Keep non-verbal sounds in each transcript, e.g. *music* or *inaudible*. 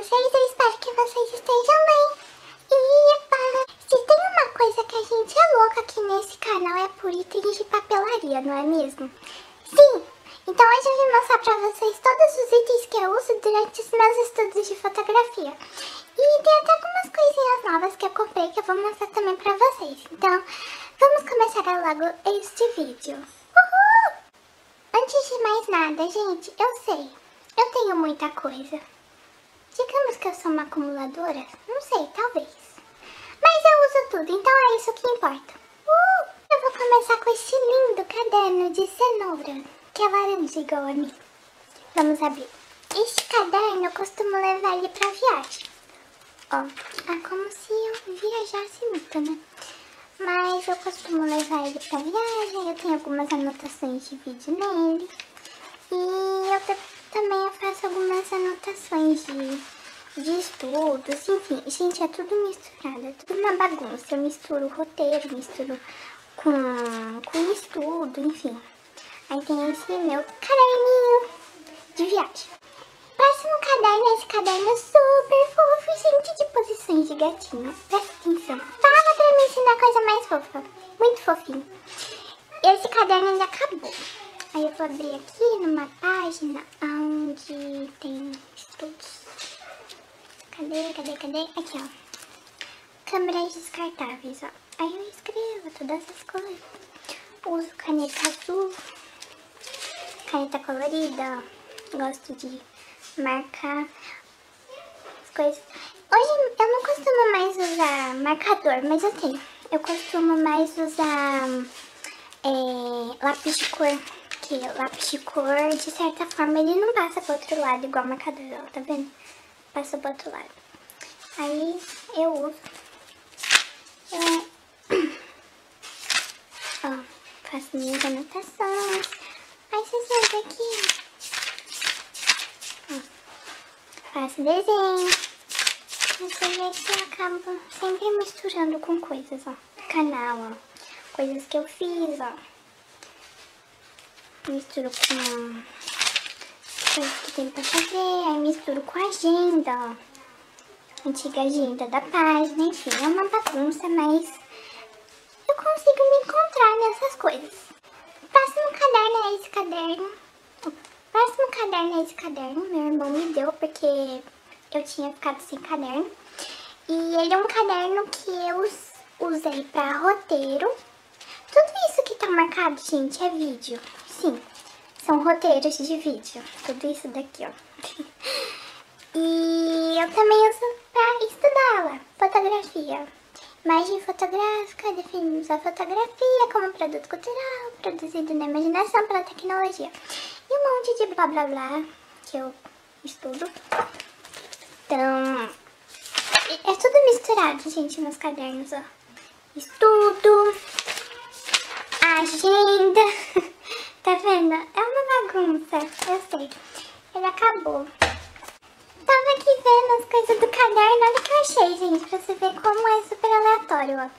vocês? Eu espero que vocês estejam bem. E para... se tem uma coisa que a gente é louca aqui nesse canal é por itens de papelaria, não é mesmo? Sim! Então hoje eu vim mostrar pra vocês todos os itens que eu uso durante os meus estudos de fotografia. E tem até algumas coisinhas novas que eu comprei que eu vou mostrar também pra vocês. Então, vamos começar logo este vídeo. Uhul! Antes de mais nada, gente, eu sei, eu tenho muita coisa. Digamos que eu sou uma acumuladora? Não sei, talvez. Mas eu uso tudo, então é isso que importa. Uh! Eu vou começar com esse lindo caderno de cenoura, que é laranja igual a mim. Vamos abrir. Este caderno eu costumo levar ele pra viagem. Ó, é como se eu viajasse muito, né? Mas eu costumo levar ele pra viagem, eu tenho algumas anotações de vídeo nele. E eu também eu faço algumas anotações de, de estudos, enfim. Gente, é tudo misturado, é tudo uma bagunça. Eu misturo roteiro, misturo com, com estudo, enfim. Aí tem esse meu caderninho de viagem. Próximo caderno, esse caderno é super fofo, gente, de posições de gatinho. Presta atenção. Fala pra me ensinar coisa mais fofa. Muito fofinho. Esse caderno ainda acabou. Aí eu vou abrir aqui numa página onde tem estudos. Cadê, cadê, cadê? Aqui, ó. Câmeras descartáveis, ó. Aí eu escrevo todas essas coisas. Uso caneta azul, caneta colorida, ó. Gosto de marcar as coisas. Hoje eu não costumo mais usar marcador, mas eu tenho. Eu costumo mais usar é, lápis de cor aqui, lápis de cor, de certa forma ele não passa pro outro lado igual marcador, ó, tá vendo? Passa pro outro lado. Aí eu uso. É... *coughs* Ó, faço minhas anotações. Aí vocês vão ver. Ó, faço desenho. Você vê que eu acabo sempre misturando com coisas, ó. Canal, ó. Coisas que eu fiz, ó misturo com coisas que tem pra fazer, aí misturo com a agenda, ó. Antiga agenda da página, enfim, é uma bagunça, mas eu consigo me encontrar nessas coisas. O próximo caderno é esse caderno. O próximo caderno é esse caderno, meu irmão me deu porque eu tinha ficado sem caderno. E ele é um caderno que eu usei pra roteiro. Tudo isso que tá marcado, gente, é vídeo. Sim, são roteiros de vídeo. Tudo isso daqui, ó. *laughs* e eu também uso pra estudá-la. Fotografia. Imagem fotográfica, definimos a fotografia como produto cultural, produzido na imaginação pela tecnologia. E um monte de blá blá blá que eu estudo. Então, é tudo misturado, gente, nos cadernos, ó. Estudo, agenda... *laughs* Tá vendo? É uma bagunça, eu sei. Ele acabou. Tava aqui vendo as coisas do caderno, olha o que eu achei, gente, pra você ver como é super aleatório, ó.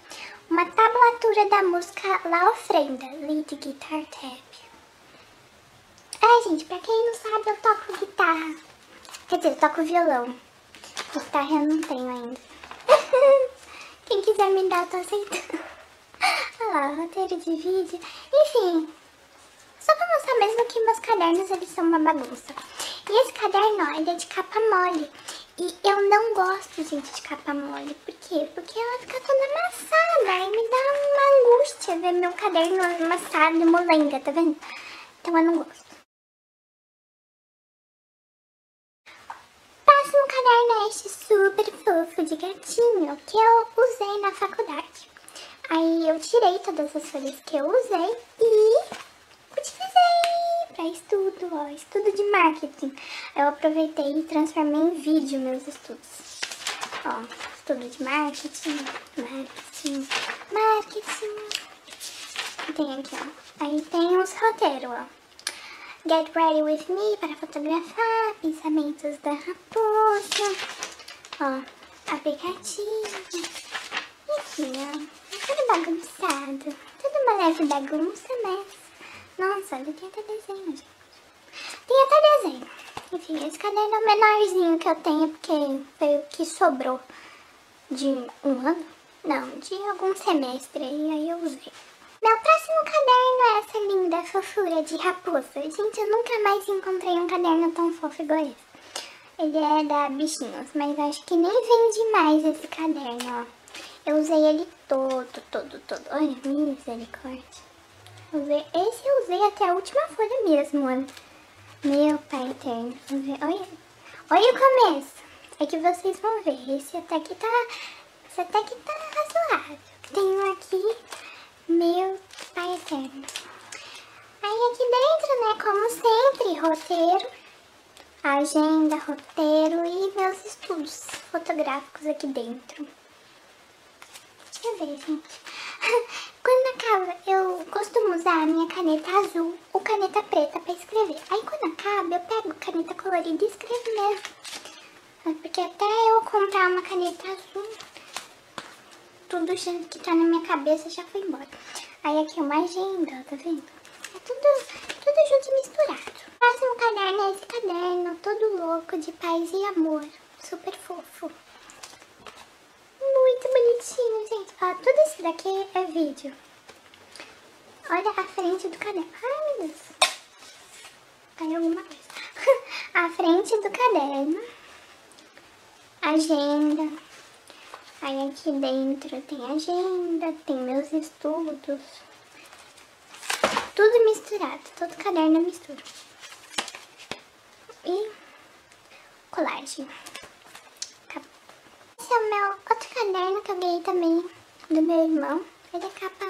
Uma tablatura da música La Ofrenda, Lead Guitar Tab. É, gente, pra quem não sabe, eu toco guitarra. Quer dizer, eu toco violão. Guitarra eu não tenho ainda. *laughs* quem quiser me dar, eu tô aceitando. *laughs* Olha lá, roteiro de vídeo. Enfim, só pra mostrar mesmo que meus cadernos, eles são uma bagunça. E esse caderno, ó, ele é de capa mole. E eu não gosto, gente, de capa mole. Por quê? Porque ela fica toda amassada. E me dá uma angústia ver meu caderno amassado, molenga, tá vendo? Então eu não gosto. Próximo caderno é este super fofo de gatinho que eu usei na faculdade. Aí eu tirei todas as folhas que eu usei e estudo, ó, estudo de marketing. Eu aproveitei e transformei em vídeo meus estudos. Ó, estudo de marketing, marketing, marketing. Tem aqui, ó. Aí tem os roteiros, ó. Get ready with me para fotografar, pensamentos da raposa. Ó, aplicativo. Enfim, ó. Tudo bagunçado. Tudo uma leve bagunça, mas nossa, ele tem até desenho, gente. Tem até desenho. Enfim, esse caderno é o menorzinho que eu tenho, porque foi o que sobrou de um ano. Não, de algum semestre, e aí eu usei. Meu próximo caderno é essa linda fofura de raposa. Gente, eu nunca mais encontrei um caderno tão fofo igual esse. Ele é da Bichinhos, mas acho que nem vende mais esse caderno, ó. Eu usei ele todo, todo, todo. Olha, misericórdia. Usei, esse eu usei até a última folha mesmo, olha. Meu pai eterno. Olha, olha o começo. É que vocês vão ver. Esse até que tá, esse até que tá razoável. Um aqui, meu pai eterno. Aí aqui dentro, né, como sempre, roteiro agenda, roteiro e meus estudos fotográficos aqui dentro. Ver, gente. Quando acaba, eu costumo usar a minha caneta azul ou caneta preta pra escrever. Aí quando acaba, eu pego caneta colorida e escrevo mesmo. Porque até eu comprar uma caneta azul, tudo que tá na minha cabeça já foi embora. Aí aqui é uma agenda, tá vendo? É tudo, tudo junto e misturado. Próximo caderno é esse caderno, todo louco, de paz e amor. Super fofo. Bonitinho, gente. Ó, tudo isso daqui é vídeo. Olha a frente do caderno. Ai, meu Deus. Caiu alguma coisa. *laughs* a frente do caderno. Agenda. Aí aqui dentro tem agenda, tem meus estudos. Tudo misturado, todo caderno mistura e colagem. Esse é o meu outro caderno que eu ganhei também do meu irmão. Ele é capa,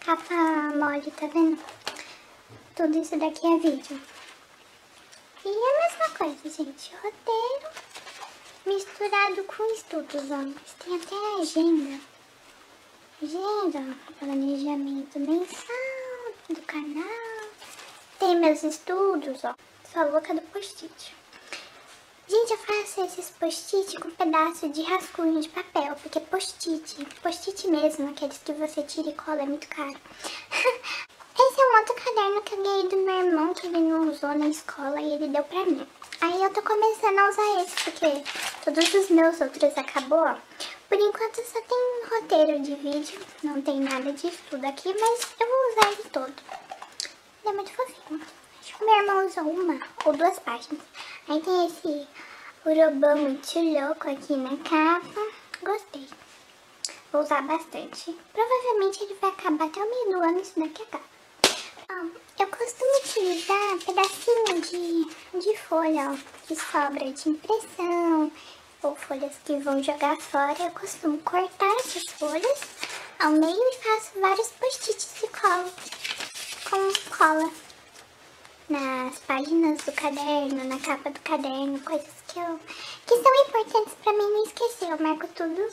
capa mole, tá vendo? Tudo isso daqui é vídeo. E é a mesma coisa, gente. Roteiro misturado com estudos, ó. Tem até agenda. Agenda, planejamento mensal do canal. Tem meus estudos, ó. Sou a louca do post-it. Gente, eu faço esses post-it com pedaço de rascunho de papel, porque post-it, post-it mesmo, aqueles que você tira e cola, é muito caro. *laughs* Esse é um outro caderno que eu ganhei do meu irmão, que ele não usou na escola e ele deu pra mim. Aí eu tô começando a usar esse, porque todos os meus outros acabou. Por enquanto só tem roteiro de vídeo, não tem nada de estudo aqui, mas eu vou usar ele todo. Ele é muito fofinho. Meu irmão usou uma ou duas páginas. Aí tem esse urobã muito louco aqui na capa. Gostei. Vou usar bastante. Provavelmente ele vai acabar até o meio do ano, isso daqui acaba. Ó, eu costumo utilizar pedacinho de, de folha, ó, que sobra de impressão, ou folhas que vão jogar fora. Eu costumo cortar essas folhas ao meio e faço vários post-its de cola, com cola nas páginas do caderno, na capa do caderno, coisas que, eu, que são importantes pra mim não esquecer. Eu marco tudo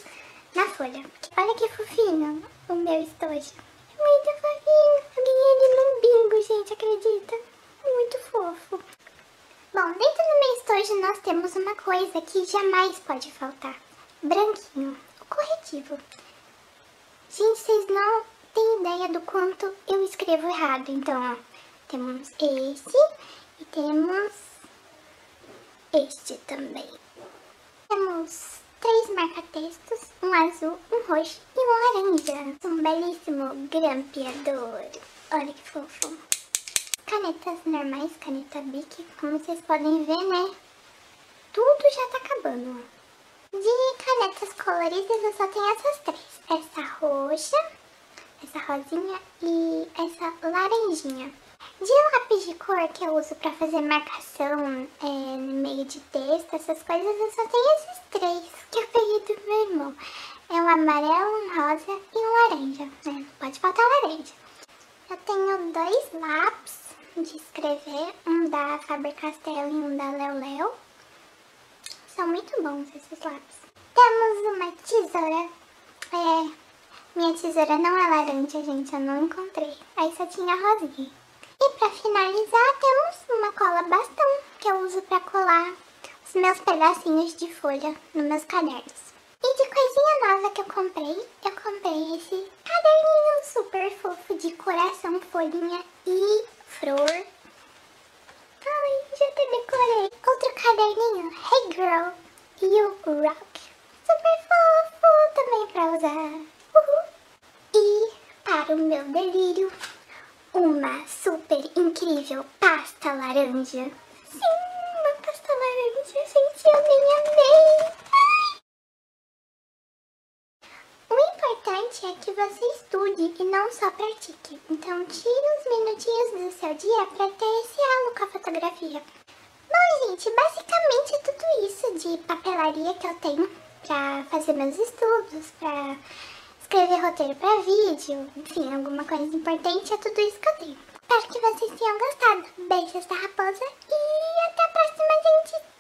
na folha. Olha que fofinho o meu estojo. É muito fofinho. Eu ganhei ele no bingo, gente, acredita? Muito fofo. Bom, dentro do meu estojo nós temos uma coisa que jamais pode faltar. Branquinho, o corretivo. Gente, vocês não têm ideia do quanto eu escrevo errado, então, ó. Temos esse e temos este também. Temos três marca-textos, um azul, um roxo e um laranja. Um belíssimo grampeador. Olha que fofo. Canetas normais, caneta Bic, como vocês podem ver, né? Tudo já tá acabando. De canetas coloridas eu só tenho essas três. Essa roxa, essa rosinha e essa laranjinha. De lápis de cor que eu uso pra fazer marcação é, no meio de texto, essas coisas, eu só tenho esses três que eu peguei do meu irmão. É um amarelo, um rosa e um laranja, né? Não pode faltar laranja. Eu tenho dois lápis de escrever, um da Faber-Castell e um da Leo Leo. São muito bons esses lápis. Temos uma tesoura. É, minha tesoura não é laranja, gente, eu não encontrei. Aí só tinha rosinha. E para finalizar, temos uma cola bastão que eu uso para colar os meus pedacinhos de folha nos meus cadernos. E de coisinha nova que eu comprei, eu comprei esse caderninho super fofo de coração, folhinha e flor. Ai, já até decorei. Outro caderninho, Hey Girl, You Rock. Super fofo também pra usar. Uhul. E para o meu delírio, uma super incrível pasta laranja. Sim, uma pasta laranja, gente, eu nem amei. O importante é que você estude e não só pratique. Então tire uns minutinhos do seu dia para ter esse halo com a fotografia. Bom, gente, basicamente é tudo isso de papelaria que eu tenho para fazer meus estudos, para escrever roteiro para vídeo, enfim, alguma coisa importante, é tudo isso que eu tenho. Espero que vocês tenham gostado. Beijos da raposa e até a próxima, gente.